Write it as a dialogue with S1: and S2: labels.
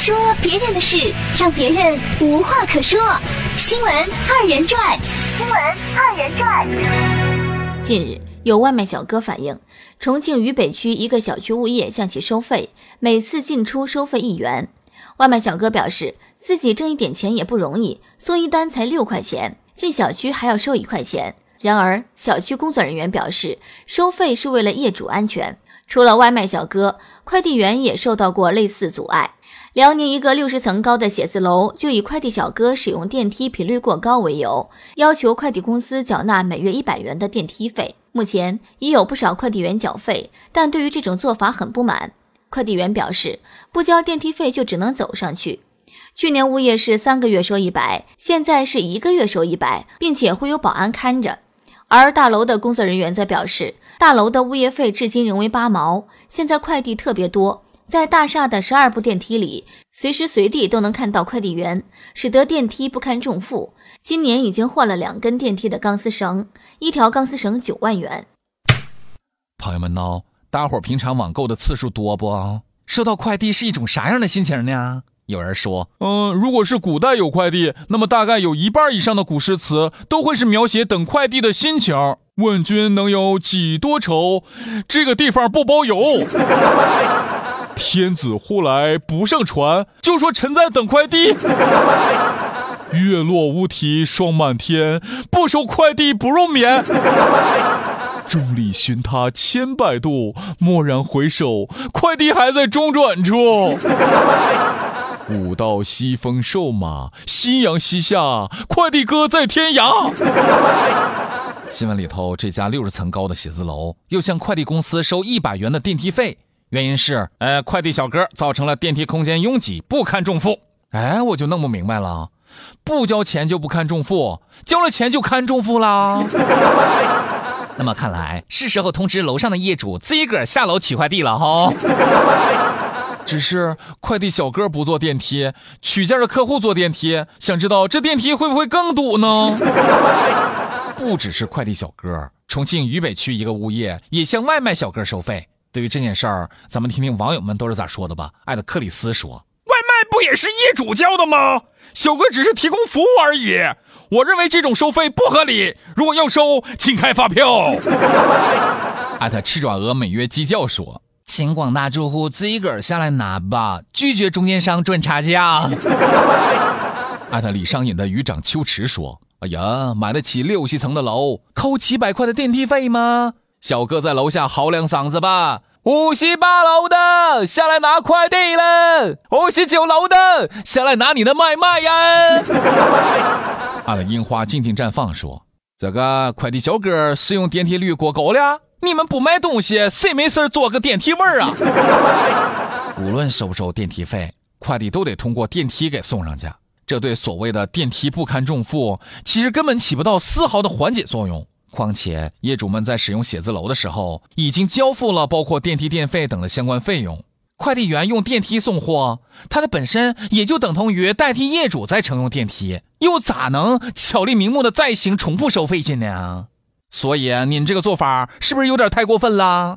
S1: 说别人的事，让别人无话可说。新闻二人转，新闻二人转。
S2: 近日，有外卖小哥反映，重庆渝北区一个小区物业向其收费，每次进出收费一元。外卖小哥表示，自己挣一点钱也不容易，送一单才六块钱，进小区还要收一块钱。然而，小区工作人员表示，收费是为了业主安全。除了外卖小哥，快递员也受到过类似阻碍。辽宁一个六十层高的写字楼，就以快递小哥使用电梯频率过高为由，要求快递公司缴纳每月一百元的电梯费。目前已有不少快递员缴费，但对于这种做法很不满。快递员表示，不交电梯费就只能走上去。去年物业是三个月收一百，现在是一个月收一百，并且会有保安看着。而大楼的工作人员则表示，大楼的物业费至今仍为八毛。现在快递特别多。在大厦的十二部电梯里，随时随地都能看到快递员，使得电梯不堪重负。今年已经换了两根电梯的钢丝绳，一条钢丝绳九万元。
S3: 朋友们呢？大伙儿平常网购的次数多不？收到快递是一种啥样的心情呢？有人说，
S4: 嗯，如果是古代有快递，那么大概有一半以上的古诗词都会是描写等快递的心情。问君能有几多愁？这个地方不包邮。天子呼来不上船，就说臣在等快递。月落乌啼霜满天，不收快递不入眠。众里寻他千百度，蓦然回首，快递还在中转处。古道西风瘦马，夕阳西下，快递哥在天涯。
S3: 新闻里头，这家六十层高的写字楼又向快递公司收一百元的电梯费。原因是，呃，快递小哥造成了电梯空间拥挤，不堪重负。哎，我就弄不明白了，不交钱就不堪重负，交了钱就堪重负啦。那么看来是时候通知楼上的业主自己个儿下楼取快递了哈。
S4: 只是快递小哥不坐电梯，取件的客户坐电梯，想知道这电梯会不会更堵呢？
S3: 不只是快递小哥，重庆渝北区一个物业也向外卖小哥收费。对于这件事儿，咱们听听网友们都是咋说的吧。艾特克里斯说：“
S5: 外卖不也是业主交的吗？小哥只是提供服务而已。我认为这种收费不合理。如果要收，请开发票。”
S3: 艾特赤爪鹅每月鸡叫说：“请广大住户自己个儿下来拿吧，拒绝中间商赚差价。”艾特李商隐的渔长秋池说：“哎呀，买得起六七层的楼，扣几百块的电梯费吗？”小哥在楼下嚎两嗓子吧，五十八楼的下来拿快递了，五十九楼的下来拿你的外卖呀。阿的樱花静静绽放说：“这个快递小哥使用电梯率过高了，你们不买东西，谁没事坐个电梯位啊？无论收不收电梯费，快递都得通过电梯给送上去。这对所谓的电梯不堪重负，其实根本起不到丝毫的缓解作用。”况且，业主们在使用写字楼的时候，已经交付了包括电梯电费等的相关费用。快递员用电梯送货，它的本身也就等同于代替业主在乘用电梯，又咋能巧立名目的再行重复收费金呢？所以，您这个做法是不是有点太过分了？